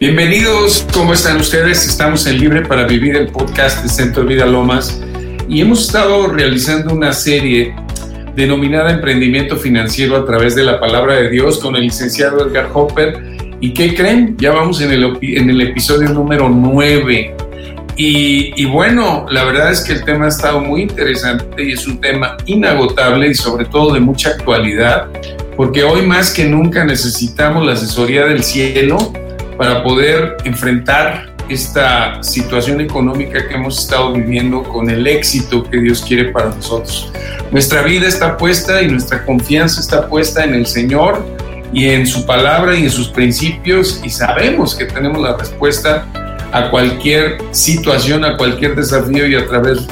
Bienvenidos, ¿cómo están ustedes? Estamos en Libre para Vivir, el podcast de Centro Vida Lomas, y hemos estado realizando una serie denominada Emprendimiento Financiero a través de la palabra de Dios con el licenciado Edgar Hopper. ¿Y qué creen? Ya vamos en el, en el episodio número 9. Y, y, bueno, la verdad es que el tema ha estado muy interesante y es un tema inagotable y sobre todo de mucha actualidad, porque hoy más que nunca necesitamos la asesoría del cielo para poder enfrentar esta situación económica que hemos estado viviendo con el éxito que Dios quiere para nosotros. Nuestra vida está puesta y nuestra confianza está puesta en el Señor y en su palabra y en sus principios y sabemos que tenemos la respuesta a cualquier situación, a cualquier desafío y a través,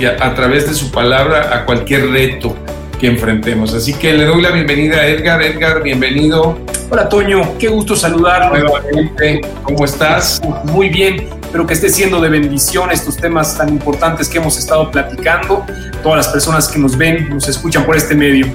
y a, a través de su palabra a cualquier reto que enfrentemos. Así que le doy la bienvenida a Edgar. Edgar, bienvenido. Hola Toño, qué gusto saludarlo. Nuevamente, ¿cómo estás? Muy bien, espero que esté siendo de bendición estos temas tan importantes que hemos estado platicando. Todas las personas que nos ven, nos escuchan por este medio.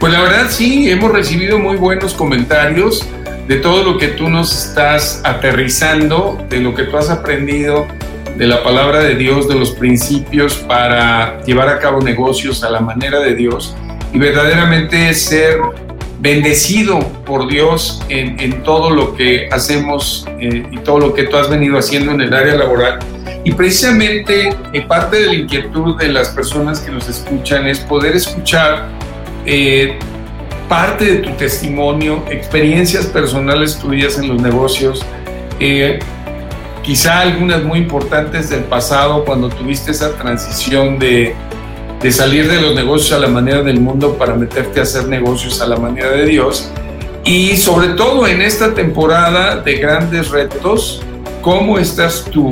Pues la verdad sí, hemos recibido muy buenos comentarios de todo lo que tú nos estás aterrizando, de lo que tú has aprendido de la palabra de Dios, de los principios para llevar a cabo negocios a la manera de Dios y verdaderamente ser bendecido por Dios en, todo lo que hacemos eh, y todo lo que tú has venido haciendo en el área laboral. Y precisamente eh, parte de la inquietud de las personas que nos escuchan es poder escuchar eh, parte de tu testimonio, experiencias personales tuyas en los negocios, quizá algunas muy importantes del pasado cuando tuviste esa transición de, de salir de los negocios a la manera del mundo para meterte a hacer negocios a la manera de Dios. Y sobre todo en esta temporada de grandes retos, ¿cómo estás tú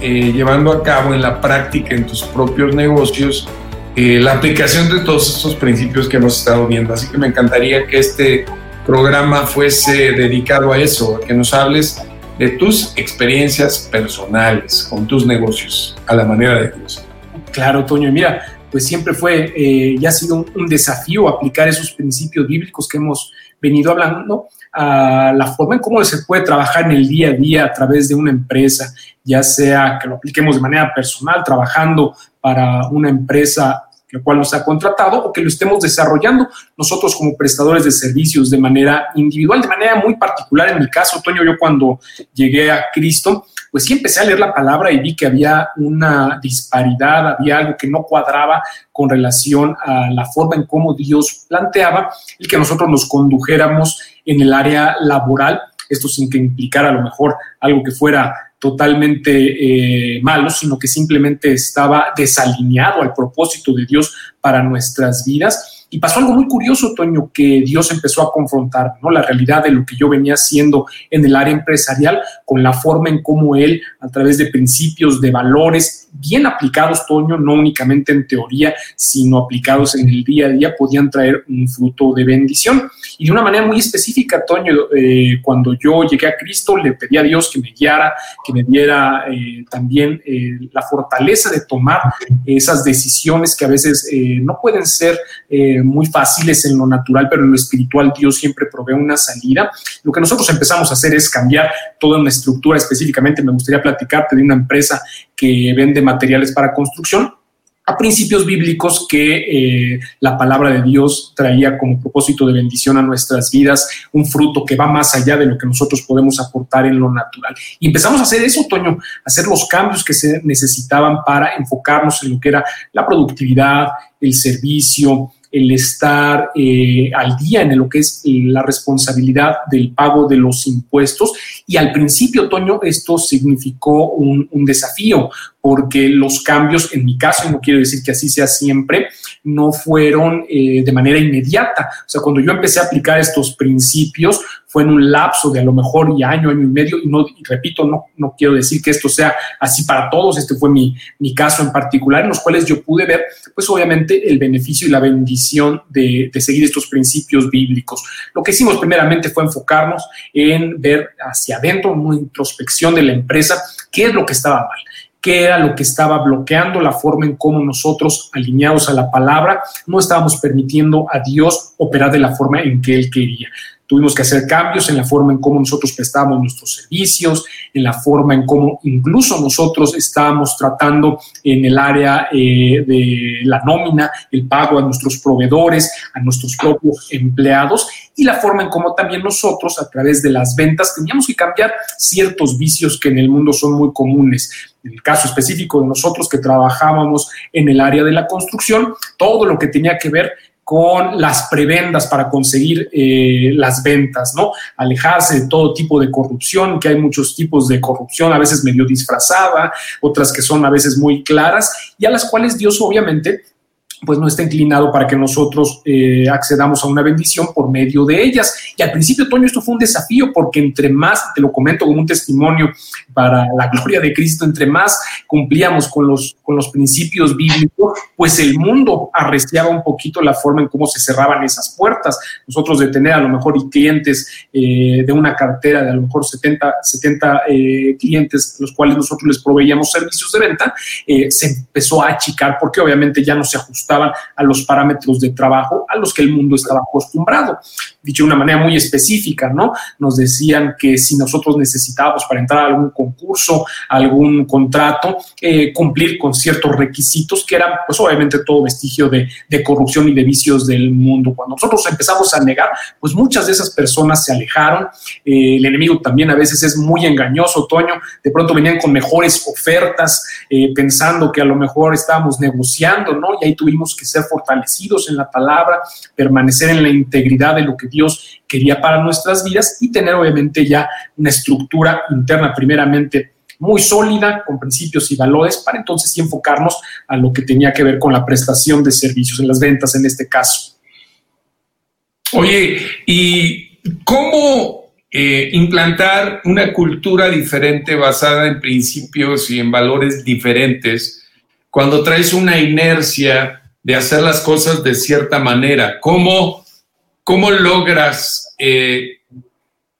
eh, llevando a cabo en la práctica, en tus propios negocios, eh, la aplicación de todos estos principios que hemos estado viendo? Así que me encantaría que este programa fuese dedicado a eso, a que nos hables de tus experiencias personales con tus negocios a la manera de Dios. Claro, Toño, y mira, pues siempre fue eh, y ha sido un, desafío aplicar esos principios bíblicos que hemos venido hablando a la forma en cómo se puede trabajar en el día a día a través de una empresa, ya sea que lo apliquemos de manera personal, trabajando para una empresa la cual nos ha contratado o que lo estemos desarrollando nosotros como prestadores de servicios de manera individual, de manera muy particular. En mi caso, Toño, yo cuando llegué a Cristo, pues sí empecé a leer la palabra y vi que había una disparidad, había algo que no cuadraba con relación a la forma en cómo Dios planteaba el que nosotros nos condujéramos en el área laboral, esto sin que implicara a lo mejor algo que fuera totalmente eh, malo, sino que simplemente estaba desalineado al propósito de Dios para nuestras vidas. Y pasó algo muy curioso, Toño, que Dios empezó a confrontar, ¿no? La realidad de lo que yo venía haciendo en el área empresarial con la forma en cómo Él, a través de principios, de valores bien aplicados, Toño, no únicamente en teoría, sino aplicados en el día a día, podían traer un fruto de bendición. Y de una manera muy específica, Toño, eh, cuando yo llegué a Cristo, le pedí a Dios que me guiara, que me diera eh, también eh, la fortaleza de tomar esas decisiones que a veces no pueden ser muy fáciles en lo natural, pero en lo espiritual Dios siempre provee una salida. Lo que nosotros empezamos a hacer es cambiar toda una estructura, específicamente me gustaría platicarte de una empresa que vende materiales para construcción a principios bíblicos que eh, la palabra de Dios traía como propósito de bendición a nuestras vidas, un fruto que va más allá de lo que nosotros podemos aportar en lo natural. Y empezamos a hacer eso, Toño, hacer los cambios que se necesitaban para enfocarnos en lo que era la productividad, el servicio, el estar eh, al día en lo que es la responsabilidad del pago de los impuestos. Y al principio, Toño, esto significó un, un, desafío, porque los cambios, en mi caso, y no quiero decir que así sea siempre, no fueron eh, de manera inmediata. O sea, cuando yo empecé a aplicar estos principios, fue en un lapso de a lo mejor y año, año y medio, y no, repito, no, no quiero decir que esto sea así para todos, este fue mi, mi caso en particular, en los cuales yo pude ver, pues obviamente, el beneficio y la bendición de, de seguir estos principios bíblicos. Lo que hicimos primeramente fue enfocarnos en ver hacia adentro, una introspección de la empresa, qué es lo que estaba mal qué era lo que estaba bloqueando la forma en cómo nosotros, alineados a la palabra, no estábamos permitiendo a Dios operar de la forma en que Él quería. Tuvimos que hacer cambios en la forma en cómo nosotros prestábamos nuestros servicios, en la forma en cómo incluso nosotros estábamos tratando en el área eh, de la nómina, el pago a nuestros proveedores, a nuestros propios empleados y la forma en cómo también nosotros a través de las ventas teníamos que cambiar ciertos vicios que en el mundo son muy comunes. En el caso específico de nosotros que trabajábamos en el área de la construcción, todo lo que tenía que ver con las prebendas para conseguir eh, las ventas, ¿no? Alejarse de todo tipo de corrupción, que hay muchos tipos de corrupción, a veces medio disfrazada, otras que son a veces muy claras, y a las cuales Dios obviamente pues no está inclinado para que nosotros eh, accedamos a una bendición por medio de ellas. Y al principio, Toño, esto fue un desafío porque entre más, te lo comento como un testimonio para la gloria de Cristo, entre más cumplíamos con los, con los principios bíblicos, pues el mundo arreciaba un poquito la forma en cómo se cerraban esas puertas. Nosotros de tener a lo mejor clientes eh, de una cartera de a lo mejor 70, 70 eh, clientes, los cuales nosotros les proveíamos servicios de venta, se empezó a achicar porque obviamente ya no se ajustó a los parámetros de trabajo a los que el mundo estaba acostumbrado. Dicho de una manera muy específica, ¿no? Nos decían que si nosotros necesitábamos para entrar a algún concurso, algún contrato, eh, cumplir con ciertos requisitos que eran, pues obviamente todo vestigio de, corrupción y de vicios del mundo. Cuando nosotros empezamos a negar, pues muchas de esas personas se alejaron. Eh, el enemigo también a veces es muy engañoso, Toño. De pronto venían con mejores ofertas, eh, pensando que a lo mejor estábamos negociando, ¿no? Y ahí tuvimos que ser fortalecidos en la palabra, permanecer en la integridad de lo que Dios quería para nuestras vidas y tener obviamente ya una estructura interna primeramente muy sólida, con principios y valores, para entonces enfocarnos a lo que tenía que ver con la prestación de servicios, en las ventas en este caso. Oye, ¿y cómo eh, implantar una cultura diferente basada en principios y en valores diferentes cuando traes una inercia de hacer las cosas de cierta manera? ¿Cómo, cómo logras eh,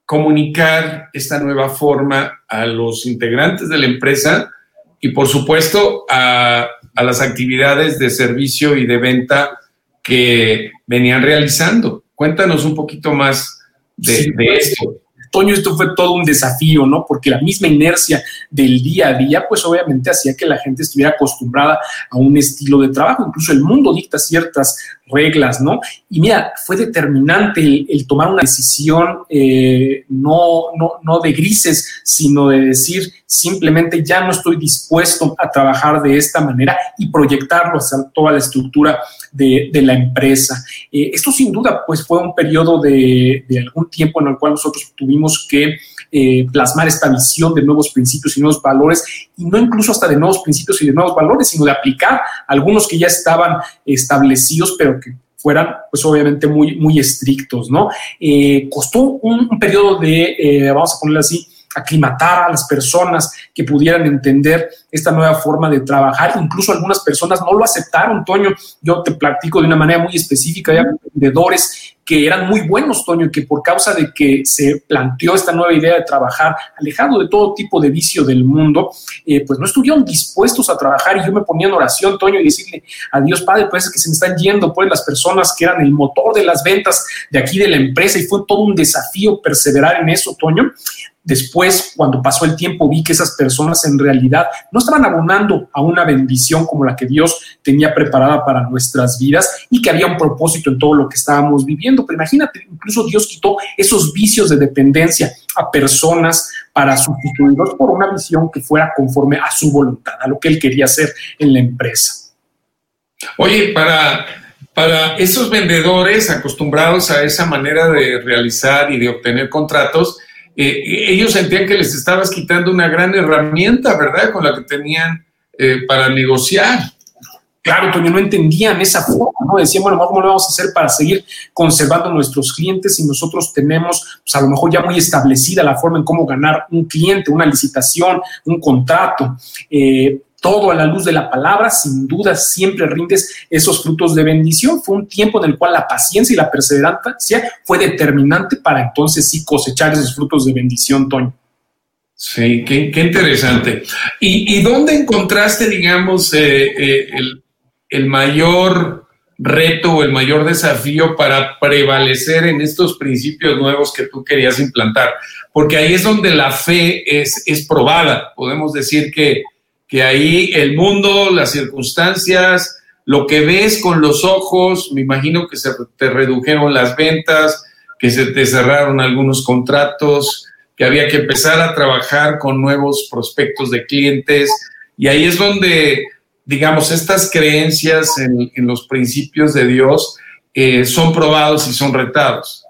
comunicar esta nueva forma a los integrantes de la empresa y, por supuesto, a, las actividades de servicio y de venta que venían realizando? Cuéntanos un poquito más de, de esto. Toño, esto fue todo un desafío, ¿no? Porque la misma inercia del día a día, pues obviamente hacía que la gente estuviera acostumbrada a un estilo de trabajo. Incluso el mundo dicta ciertas reglas, ¿no? Y mira, fue determinante el, tomar una decisión eh, no, no, no de grises, sino de decir simplemente ya no estoy dispuesto a trabajar de esta manera y proyectarlo hacia toda la estructura de, la empresa. Eh, esto sin duda pues fue un periodo de, de, algún tiempo en el cual nosotros tuvimos que eh, plasmar esta visión de nuevos principios y nuevos valores y no incluso hasta de nuevos principios y de nuevos valores, sino de aplicar algunos que ya estaban establecidos, pero que fueran, pues obviamente muy, muy estrictos, ¿no? Eh, costó un, periodo de, vamos a ponerlo así, aclimatar a las personas que pudieran entender esta nueva forma de trabajar. Incluso algunas personas no lo aceptaron, Toño. Yo te platico de una manera muy específica, hay vendedores que eran muy buenos, Toño, que por causa de que se planteó esta nueva idea de trabajar alejado de todo tipo de vicio del mundo, eh, pues no estuvieron dispuestos a trabajar y yo me ponía en oración, Toño, y decirle a Dios Padre, pues que se me están yendo pues las personas que eran el motor de las ventas de aquí de la empresa y fue todo un desafío perseverar en eso, Toño. Después, cuando pasó el tiempo, vi que esas personas en realidad no estaban abonando a una bendición como la que Dios tenía preparada para nuestras vidas y que había un propósito en todo lo que estábamos viviendo. Pero imagínate, incluso Dios quitó esos vicios de dependencia a personas para sustituirlos por una visión que fuera conforme a su voluntad, a lo que Él quería hacer en la empresa. Oye, para, para esos vendedores acostumbrados a esa manera de realizar y de obtener contratos, eh, ellos sentían que les estabas quitando una gran herramienta, ¿verdad? Con la que tenían eh, para negociar. Claro, Toño, no entendían esa forma, ¿no? Decían, bueno, ¿cómo lo vamos a hacer para seguir conservando nuestros clientes si nosotros tenemos, pues a lo mejor ya muy establecida la forma en cómo ganar un cliente, una licitación, un contrato? Eh, todo a la luz de la palabra, sin duda siempre rindes esos frutos de bendición. Fue un tiempo en el cual la paciencia y la perseverancia fue determinante para entonces sí cosechar esos frutos de bendición, Toño. Sí, qué, interesante. ¿Y, dónde encontraste, digamos, eh, eh, el, mayor reto o el mayor desafío para prevalecer en estos principios nuevos que tú querías implantar? Porque ahí es donde la fe es, es probada. Podemos decir que, que ahí el mundo, las circunstancias, lo que ves con los ojos, me imagino que se te redujeron las ventas, que se te cerraron algunos contratos, que había que empezar a trabajar con nuevos prospectos de clientes. Y ahí es donde, digamos, estas creencias en, los principios de Dios eh, son probados y son retados.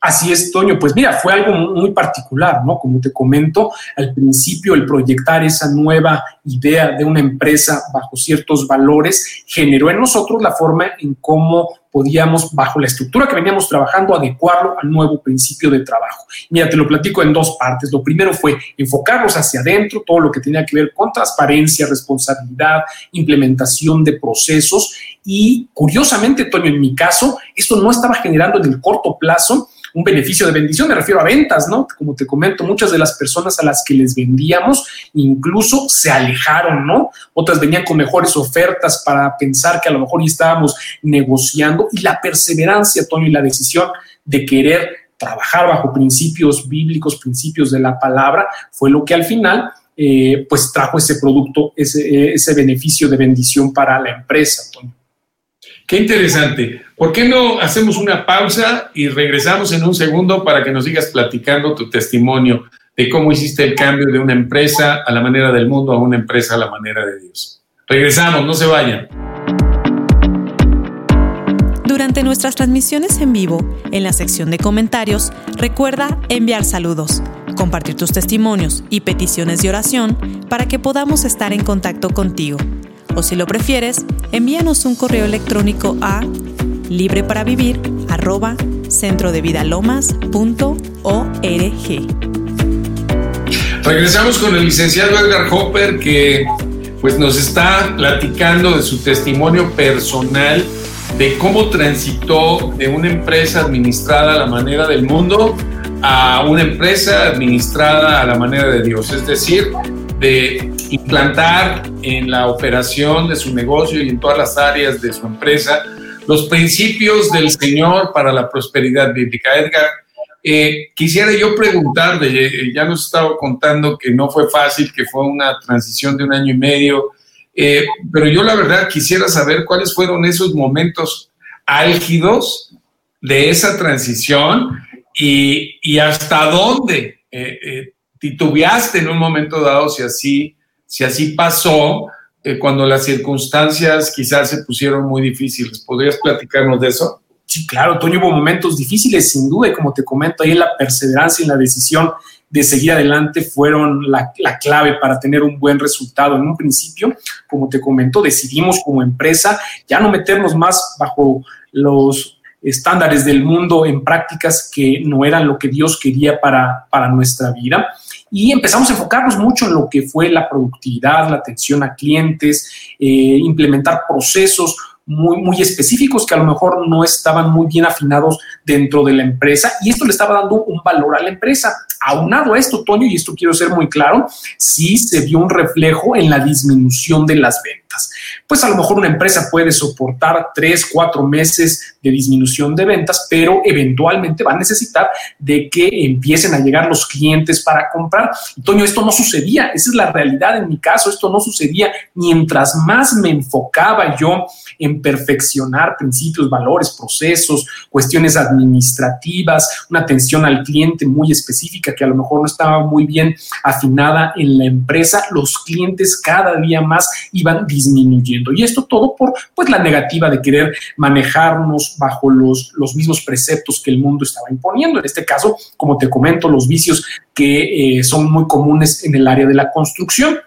Así es, Toño. Pues mira, fue algo muy particular, ¿no? Como te comento, al principio el proyectar esa nueva idea de una empresa bajo ciertos valores generó en nosotros la forma en cómo podíamos, bajo la estructura que veníamos trabajando, adecuarlo al nuevo principio de trabajo. Mira, te lo platico en dos partes. Lo primero fue enfocarnos hacia adentro, todo lo que tenía que ver con transparencia, responsabilidad, implementación de procesos y curiosamente, Toño, en mi caso, esto no estaba generando en el corto plazo un beneficio de bendición, me refiero a ventas, ¿no? Como te comento, muchas de las personas a las que les vendíamos incluso se alejaron, ¿no? Otras venían con mejores ofertas para pensar que a lo mejor estábamos negociando y la perseverancia, Tony, y la decisión de querer trabajar bajo principios bíblicos, principios de la palabra, fue lo que al final eh, pues trajo ese producto, ese, ese beneficio de bendición para la empresa, Tony. Qué interesante. ¿Por qué no hacemos una pausa y regresamos en un segundo para que nos sigas platicando tu testimonio de cómo hiciste el cambio de una empresa a la manera del mundo a una empresa a la manera de Dios? Regresamos, no se vayan. Durante nuestras transmisiones en vivo, en la sección de comentarios, recuerda enviar saludos, compartir tus testimonios y peticiones de oración para que podamos estar en contacto contigo o si lo prefieres, envíanos un correo electrónico a librepraVivir@centrodevidalomas.org. Regresamos con el licenciado Edgar Hopper que pues nos está platicando de su testimonio personal de cómo transitó de una empresa administrada a la manera del mundo a una empresa administrada a la manera de Dios, es decir, de implantar en la operación de su negocio y en todas las áreas de su empresa los principios del Señor para la prosperidad bíblica. Edgar, eh, quisiera yo preguntarle, eh, ya nos estaba contando que no fue fácil, que fue una transición de un año y medio, eh, pero yo la verdad quisiera saber cuáles fueron esos momentos álgidos de esa transición y, y hasta dónde titubeaste en un momento dado si así, si así pasó, eh, cuando las circunstancias quizás se pusieron muy difíciles. ¿Podrías platicarnos de eso? Sí, claro, Toño, hubo momentos difíciles, sin duda, y como te comento, ahí la perseverancia y la decisión de seguir adelante fueron la, la, clave para tener un buen resultado. En un principio, como te comento, decidimos como empresa ya no meternos más bajo los estándares del mundo en prácticas que no eran lo que Dios quería para, para nuestra vida y empezamos a enfocarnos mucho en lo que fue la productividad, la atención a clientes, eh, implementar procesos muy, muy específicos que a lo mejor no estaban muy bien afinados dentro de la empresa y esto le estaba dando un valor a la empresa. Aunado a esto, Toño, y esto quiero ser muy claro, sí se vio un reflejo en la disminución de las ventas. Pues a lo mejor una empresa puede soportar tres, cuatro meses de disminución de ventas, pero eventualmente va a necesitar de que empiecen a llegar los clientes para comprar. Y Toño, esto no sucedía, esa es la realidad en mi caso, esto no sucedía mientras más me enfocaba yo en perfeccionar principios, valores, procesos, cuestiones administrativas, una atención al cliente muy específica que a lo mejor no estaba muy bien afinada en la empresa, los clientes cada día más iban disminuyendo. Y esto todo por pues la negativa de querer manejarnos bajo los, los mismos preceptos que el mundo estaba imponiendo. En este caso, como te comento, los vicios que eh, son muy comunes en el área de la construcción.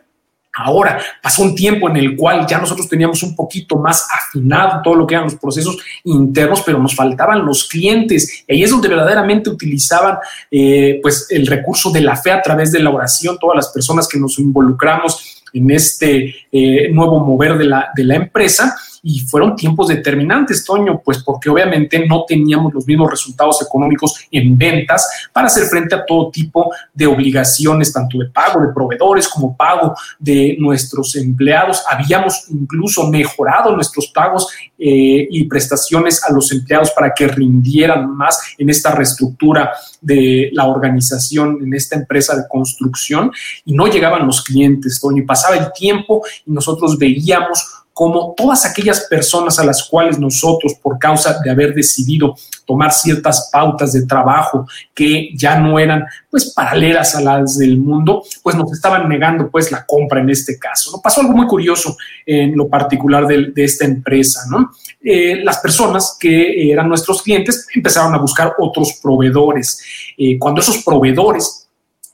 Ahora pasó un tiempo en el cual ya nosotros teníamos un poquito más afinado todo lo que eran los procesos internos, pero nos faltaban los clientes. Y ahí es donde verdaderamente utilizaban eh, pues el recurso de la fe a través de la oración, todas las personas que nos involucramos en este eh, nuevo mover de la, de la empresa y fueron tiempos determinantes, Toño, pues porque obviamente no teníamos los mismos resultados económicos en ventas para hacer frente a todo tipo de obligaciones, tanto de pago de proveedores como pago de nuestros empleados. Habíamos incluso mejorado nuestros pagos eh, y prestaciones a los empleados para que rindieran más en esta reestructura de la organización, en esta empresa de construcción, y no llegaban los clientes, Toño, y pasaba el tiempo y nosotros veíamos como todas aquellas personas a las cuales nosotros, por causa de haber decidido tomar ciertas pautas de trabajo que ya no eran pues paralelas a las del mundo, pues nos estaban negando pues la compra en este caso. Pasó algo muy curioso en lo particular de, esta empresa, ¿no? Eh, las personas que eran nuestros clientes empezaron a buscar otros proveedores. Eh, cuando esos proveedores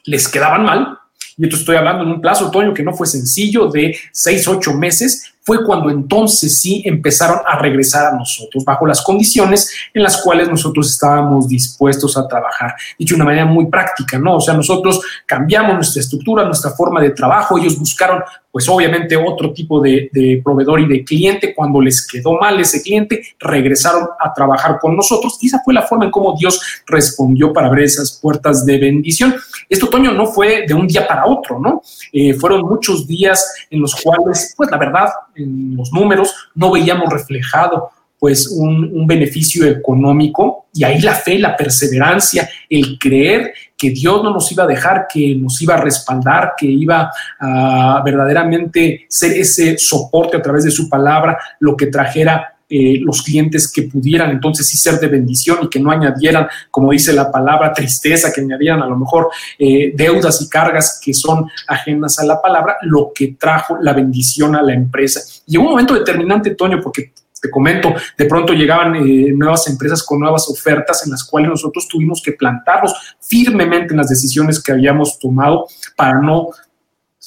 les quedaban mal, y esto estoy hablando en un plazo, otoño, que no fue sencillo, de seis, ocho meses, fue cuando entonces sí empezaron a regresar a nosotros bajo las condiciones en las cuales nosotros estábamos dispuestos a trabajar. Dicho de una manera muy práctica, ¿no? O sea, nosotros cambiamos nuestra estructura, nuestra forma de trabajo, ellos buscaron pues obviamente otro tipo de, proveedor y de cliente. Cuando les quedó mal ese cliente, regresaron a trabajar con nosotros y esa fue la forma en cómo Dios respondió para abrir esas puertas de bendición. Este otoño no fue de un día para otro, ¿no? Eh, fueron muchos días en los cuales, pues la verdad, en los números no veíamos reflejado pues un, un, beneficio económico y ahí la fe, la perseverancia, el creer que Dios no nos iba a dejar, que nos iba a respaldar, que iba a verdaderamente ser ese soporte a través de su palabra, lo que trajera eh, los clientes que pudieran entonces sí ser de bendición y que no añadieran, como dice la palabra, tristeza, que añadieran a lo mejor eh, deudas y cargas que son ajenas a la palabra, lo que trajo la bendición a la empresa. Y en un momento determinante, Toño, porque te comento, de pronto llegaban eh, nuevas empresas con nuevas ofertas en las cuales nosotros tuvimos que plantarnos firmemente en las decisiones que habíamos tomado para no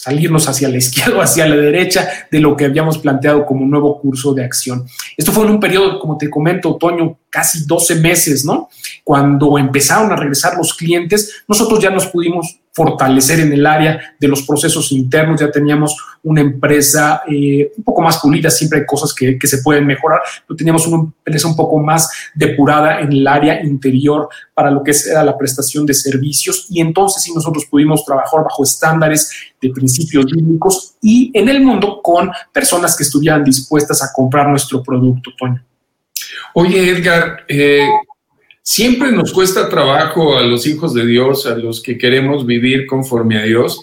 salirnos hacia la izquierda o hacia la derecha de lo que habíamos planteado como un nuevo curso de acción. Esto fue en un periodo, como te comento, otoño, casi 12 meses, ¿no? Cuando empezaron a regresar los clientes, nosotros ya nos pudimos fortalecer en el área de los procesos internos, ya teníamos una empresa eh, un poco más pulida, siempre hay cosas que, que, se pueden mejorar, pero teníamos una empresa un poco más depurada en el área interior para lo que era la prestación de servicios y entonces sí nosotros pudimos trabajar bajo estándares de principios bíblicos y en el mundo con personas que estuvieran dispuestas a comprar nuestro producto, Toño. Oye, Edgar, eh, siempre nos cuesta trabajo a los hijos de Dios, a los que queremos vivir conforme a Dios,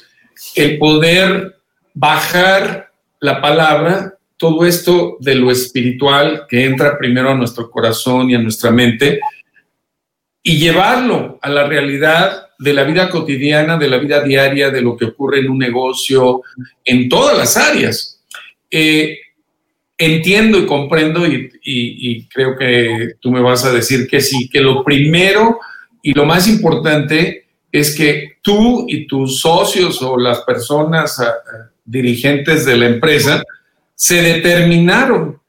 el poder bajar la palabra, todo esto de lo espiritual que entra primero a nuestro corazón y a nuestra mente, y llevarlo a la realidad de la vida cotidiana, de la vida diaria, de lo que ocurre en un negocio, en todas las áreas. Eh, entiendo y comprendo y, creo que tú me vas a decir que sí, que lo primero y lo más importante es que tú y tus socios o las personas ah, ah, dirigentes de la empresa se determinaron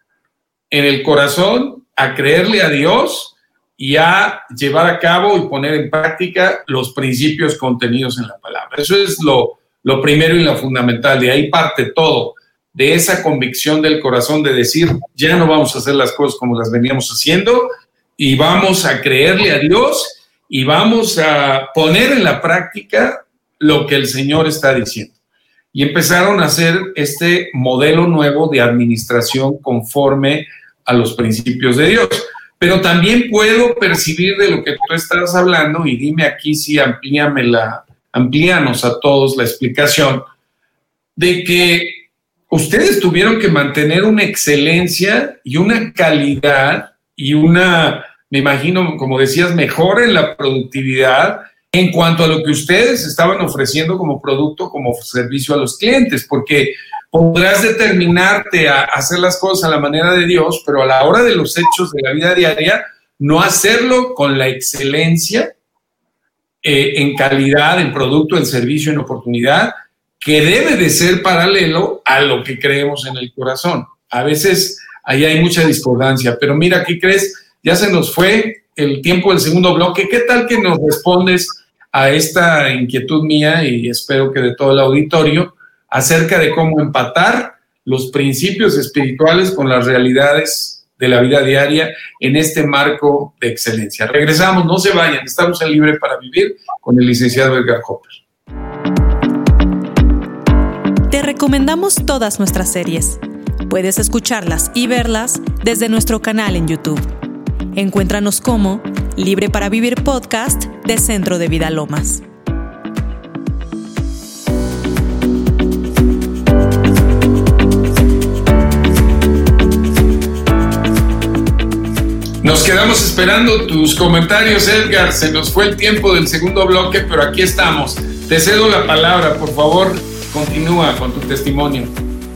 en el corazón a creerle a Dios y a llevar a cabo y poner en práctica los principios contenidos en la palabra. Eso es lo, lo primero y lo fundamental. De ahí parte todo de esa convicción del corazón de decir, ya no vamos a hacer las cosas como las veníamos haciendo y vamos a creerle a Dios y vamos a poner en la práctica lo que el Señor está diciendo. Y empezaron a hacer este modelo nuevo de administración conforme a los principios de Dios. Pero también puedo percibir de lo que tú estás hablando, y dime aquí si amplíame la, amplíanos a todos la explicación, de que ustedes tuvieron que mantener una excelencia y una calidad y una, me imagino, como decías, mejor en la productividad en cuanto a lo que ustedes estaban ofreciendo como producto, como servicio a los clientes, porque podrás determinarte a hacer las cosas a la manera de Dios, pero a la hora de los hechos de la vida diaria, no hacerlo con la excelencia eh, en calidad, en producto, en servicio, en oportunidad, que debe de ser paralelo a lo que creemos en el corazón. A veces ahí hay mucha discordancia, pero mira, ¿qué crees? Ya se nos fue el tiempo del segundo bloque. ¿Qué tal que nos respondes a esta inquietud mía y espero que de todo el auditorio acerca de cómo empatar los principios espirituales con las realidades de la vida diaria en este marco de excelencia. Regresamos, no se vayan, estamos en Libre para Vivir con el licenciado Edgar Hopper. Te recomendamos todas nuestras series. Puedes escucharlas y verlas desde nuestro canal en YouTube. Encuéntranos como Libre para Vivir Podcast de Centro de Vida Lomas. Nos quedamos esperando tus comentarios, Edgar. Se nos fue el tiempo del segundo bloque, pero aquí estamos. Te cedo la palabra, por favor, continúa con tu testimonio.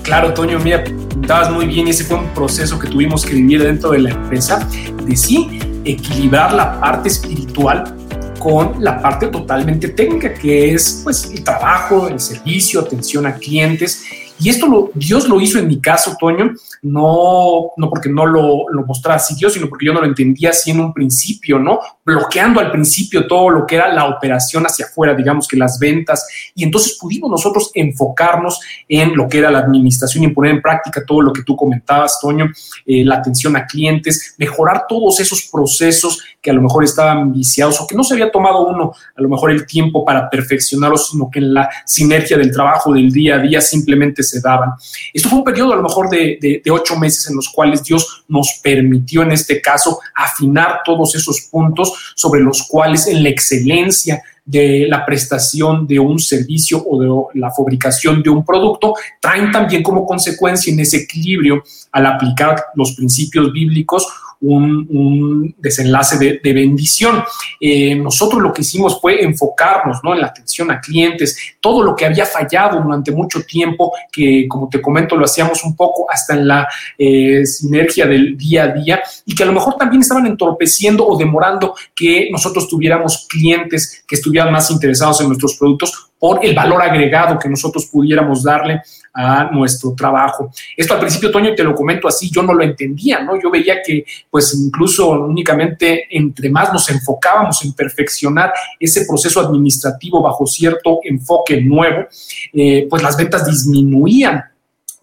Claro, Toño, mira, estabas muy bien y ese fue un proceso que tuvimos que vivir dentro de la empresa, de sí equilibrar la parte espiritual con la parte totalmente técnica, que es pues el trabajo, el servicio, atención a clientes y esto Dios lo hizo en mi caso, Toño, no, no porque no lo, lo mostrara así Dios, sino porque yo no lo entendía así en un principio, ¿no? Bloqueando al principio todo lo que era la operación hacia afuera, digamos que las ventas. Y entonces pudimos nosotros enfocarnos en lo que era la administración y poner en práctica todo lo que tú comentabas, Toño, eh, la atención a clientes, mejorar todos esos procesos que a lo mejor estaban viciados o que no se había tomado uno a lo mejor el tiempo para perfeccionarlos, sino que en la sinergia del trabajo del día a día simplemente daban. Esto fue un periodo a lo mejor de, ocho meses en los cuales Dios nos permitió en este caso afinar todos esos puntos sobre los cuales en la excelencia de la prestación de un servicio o de la fabricación de un producto, traen también como consecuencia en ese equilibrio al aplicar los principios bíblicos un, desenlace de, bendición. Eh, nosotros lo que hicimos fue enfocarnos ¿no? en la atención a clientes, todo lo que había fallado durante mucho tiempo, que como te comento lo hacíamos un poco hasta en la eh, sinergia del día a día y que a lo mejor también estaban entorpeciendo o demorando que nosotros tuviéramos clientes que estuvieran más interesados en nuestros productos por el valor agregado que nosotros pudiéramos darle a nuestro trabajo. Esto al principio, Toño, te lo comento así, yo no lo entendía, ¿no? Yo veía que pues incluso únicamente entre más nos enfocábamos en perfeccionar ese proceso administrativo bajo cierto enfoque nuevo, eh, pues las ventas disminuían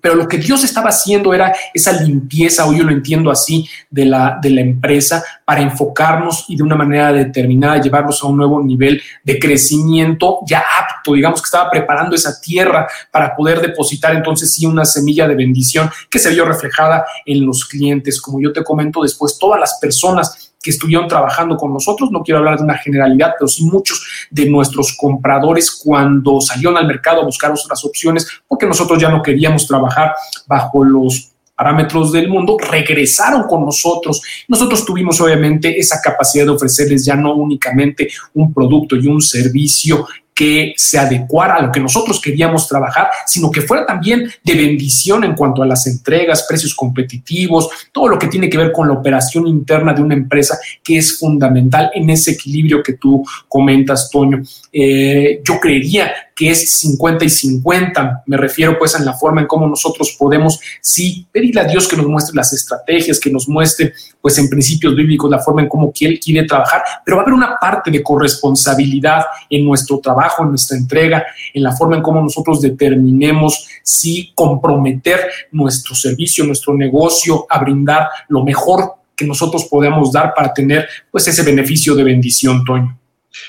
pero lo que Dios estaba haciendo era esa limpieza, hoy yo lo entiendo así, de la, de la empresa para enfocarnos y de una manera determinada llevarlos a un nuevo nivel de crecimiento ya apto, digamos que estaba preparando esa tierra para poder depositar entonces sí una semilla de bendición que se vio reflejada en los clientes. Como yo te comento después, todas las personas que estuvieron trabajando con nosotros. No quiero hablar de una generalidad, pero sí muchos de nuestros compradores cuando salieron al mercado a buscar otras opciones, porque nosotros ya no queríamos trabajar bajo los parámetros del mundo, regresaron con nosotros. Nosotros tuvimos obviamente esa capacidad de ofrecerles ya no únicamente un producto y un servicio que se adecuara a lo que nosotros queríamos trabajar, sino que fuera también de bendición en cuanto a las entregas, precios competitivos, todo lo que tiene que ver con la operación interna de una empresa, que es fundamental en ese equilibrio que tú comentas, Toño. Eh, yo creería que es 50 y 50. Me refiero pues en la forma en cómo nosotros podemos sí pedirle a Dios que nos muestre las estrategias, que nos muestre pues en principios bíblicos la forma en cómo Él quiere trabajar, pero va a haber una parte de corresponsabilidad en nuestro trabajo, en nuestra entrega, en la forma en cómo nosotros determinemos si comprometer nuestro servicio, nuestro negocio a brindar lo mejor que nosotros podamos dar para tener pues ese beneficio de bendición, Toño.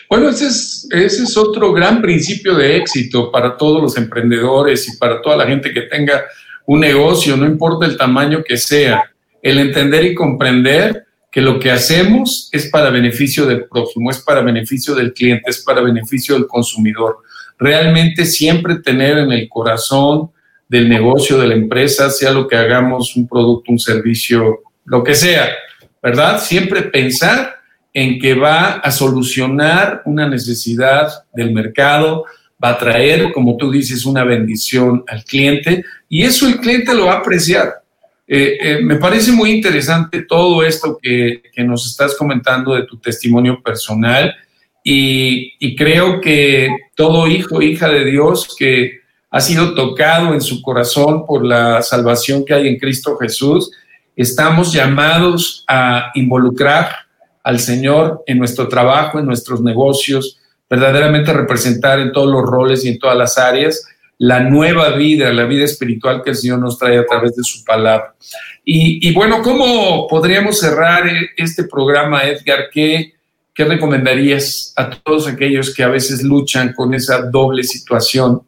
Bueno, ese es, otro gran principio de éxito para todos los emprendedores y para toda la gente que tenga un negocio, no importa el tamaño que sea, el entender y comprender que lo que hacemos es para beneficio del prójimo, es para beneficio del cliente, es para beneficio del consumidor. Realmente siempre tener en el corazón del negocio, de la empresa, sea lo que hagamos, un producto, un servicio, lo que sea, ¿verdad? Siempre pensar en que va a solucionar una necesidad del mercado, va a traer, como tú dices, una bendición al cliente y eso el cliente lo va a apreciar. Eh, eh, me parece muy interesante todo esto que, nos estás comentando de tu testimonio personal y, y creo que todo hijo, hija de Dios que ha sido tocado en su corazón por la salvación que hay en Cristo Jesús, estamos llamados a involucrar al Señor en nuestro trabajo, en nuestros negocios, verdaderamente representar en todos los roles y en todas las áreas la nueva vida, la vida espiritual que el Señor nos trae a través de su palabra. Y, bueno, ¿cómo podríamos cerrar este programa, Edgar? ¿Qué, ¿Qué recomendarías a todos aquellos que a veces luchan con esa doble situación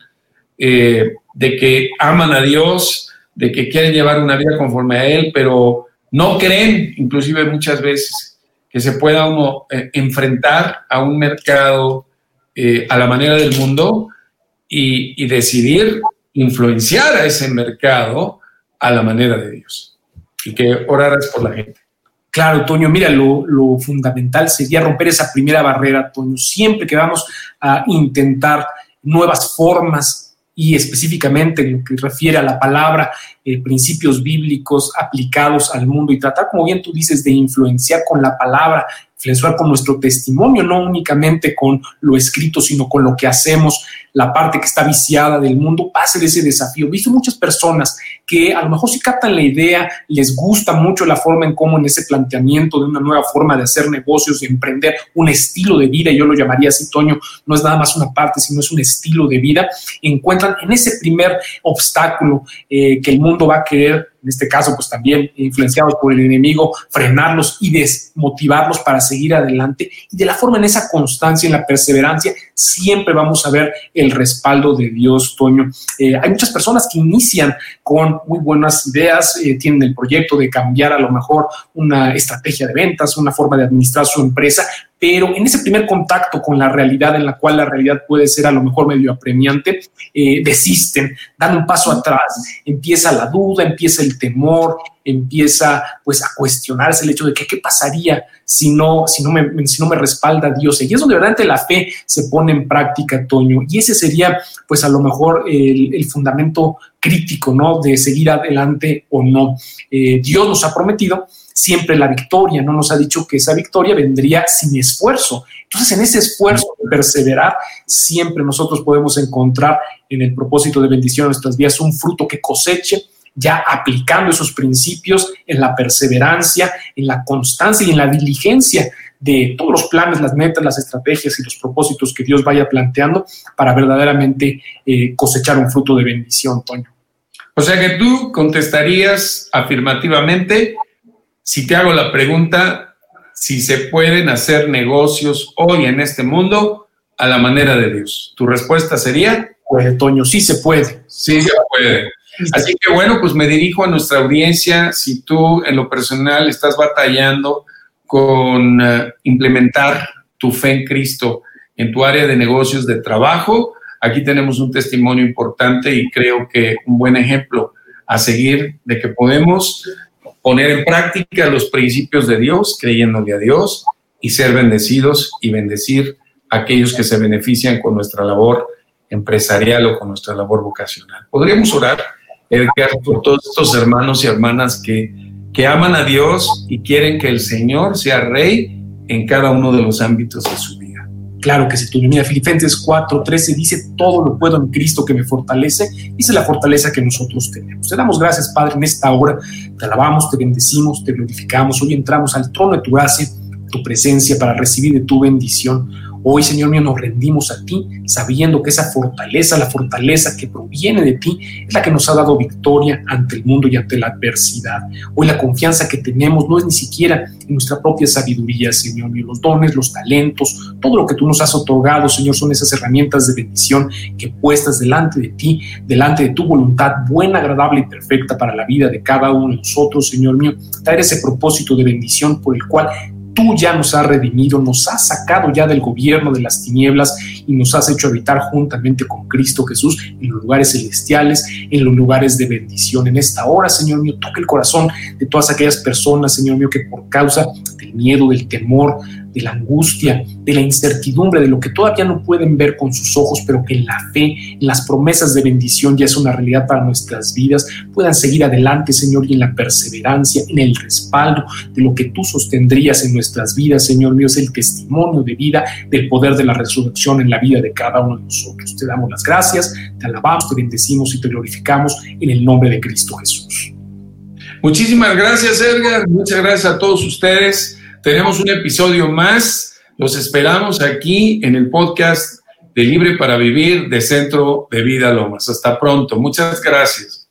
eh, de que aman a Dios, de que quieren llevar una vida conforme a Él, pero no creen, inclusive muchas veces, que se pueda uno eh, enfrentar a un mercado eh, a la manera del mundo y, decidir influenciar a ese mercado a la manera de Dios y que oraras por la gente. Claro, Toño, mira, lo, lo, fundamental sería romper esa primera barrera, Toño. Siempre que vamos a intentar nuevas formas y específicamente en lo que refiere a la palabra, eh, principios bíblicos aplicados al mundo y tratar, como bien tú dices, de influenciar con la palabra, influenciar con nuestro testimonio, no únicamente con lo escrito, sino con lo que hacemos, la parte que está viciada del mundo, pase de ese desafío. He visto muchas personas que a lo mejor sí captan la idea, les gusta mucho la forma en cómo en ese planteamiento de una nueva forma de hacer negocios, de emprender un estilo de vida, yo lo llamaría así, Toño, no es nada más una parte, sino es un estilo de vida, encuentran en ese primer obstáculo eh, que el mundo va a querer en este caso, pues también influenciados por el enemigo, frenarlos y desmotivarlos para seguir adelante. Y de la forma en esa constancia, en la perseverancia, siempre vamos a ver el respaldo de Dios, Toño. Eh, hay muchas personas que inician con muy buenas ideas, eh, tienen el proyecto de cambiar a lo mejor una estrategia de ventas, una forma de administrar su empresa, pero en ese primer contacto con la realidad, en la cual la realidad puede ser a lo mejor medio apremiante, eh, desisten, dan un paso atrás, empieza la duda, empieza el temor, empieza pues a cuestionarse el hecho de que qué pasaría si no, si no, me, si no me respalda Dios. Y es donde realmente la fe se pone en práctica, Toño. Y ese sería pues a lo mejor el, fundamento crítico, ¿no? De seguir adelante o no. Eh, Dios nos ha prometido siempre la victoria, no nos ha dicho que esa victoria vendría sin esfuerzo. Entonces, en ese esfuerzo de perseverar, siempre nosotros podemos encontrar en el propósito de bendición de nuestras vidas un fruto que coseche, ya aplicando esos principios en la perseverancia, en la constancia y en la diligencia de todos los planes, las metas, las estrategias y los propósitos que Dios vaya planteando para verdaderamente eh, cosechar un fruto de bendición, Toño. O sea que tú contestarías afirmativamente si te hago la pregunta, si se pueden hacer negocios hoy en este mundo a la manera de Dios. ¿Tu respuesta sería? Pues, Toño, sí se puede. Sí se puede. Así que bueno, pues me dirijo a nuestra audiencia. Si tú en lo personal estás batallando con eh, implementar tu fe en Cristo en tu área de negocios de trabajo, aquí tenemos un testimonio importante y creo que un buen ejemplo a seguir de que podemos poner en práctica los principios de Dios, creyéndole a Dios y ser bendecidos y bendecir a aquellos que se benefician con nuestra labor empresarial o con nuestra labor vocacional. Podríamos orar, Edgar, por todos estos hermanos y hermanas que, que aman a Dios y quieren que el Señor sea rey en cada uno de los ámbitos de su vida. Claro que si tú mira Filipenses 4:13 dice, todo lo puedo en Cristo que me fortalece, dice la fortaleza que nosotros tenemos. Te damos gracias, Padre, en esta hora, te alabamos, te bendecimos, te glorificamos, hoy entramos al trono de tu gracia, tu presencia para recibir de tu bendición. Hoy, Señor mío, nos rendimos a ti, sabiendo que esa fortaleza, la fortaleza que proviene de ti, es la que nos ha dado victoria ante el mundo y ante la adversidad. Hoy la confianza que tenemos no es ni siquiera en nuestra propia sabiduría, Señor mío. Los dones, los talentos, todo lo que tú nos has otorgado, Señor, son esas herramientas de bendición que puestas delante de ti, delante de tu voluntad buena, agradable y perfecta para la vida de cada uno de nosotros, Señor mío. Traer ese propósito de bendición por el cual tú ya nos has redimido, nos has sacado ya del gobierno de las tinieblas y nos has hecho habitar juntamente con Cristo Jesús en los lugares celestiales, en los lugares de bendición. En esta hora, Señor mío, toca el corazón de todas aquellas personas, Señor mío, que por causa del miedo, del temor, de la angustia, de la incertidumbre, de lo que todavía no pueden ver con sus ojos, pero que en la fe, en las promesas de bendición ya es una realidad para nuestras vidas, puedan seguir adelante, Señor, y en la perseverancia, en el respaldo de lo que tú sostendrías en nuestras vidas, Señor mío, es el testimonio de vida del poder de la resurrección en la vida de cada uno de nosotros. Te damos las gracias, te alabamos, te bendecimos y te glorificamos en el nombre de Cristo Jesús. Muchísimas gracias, Edgar. Muchas gracias a todos ustedes. Tenemos un episodio más. Los esperamos aquí en el podcast de Libre para Vivir de Centro de Vida Lomas. Hasta pronto. Muchas gracias.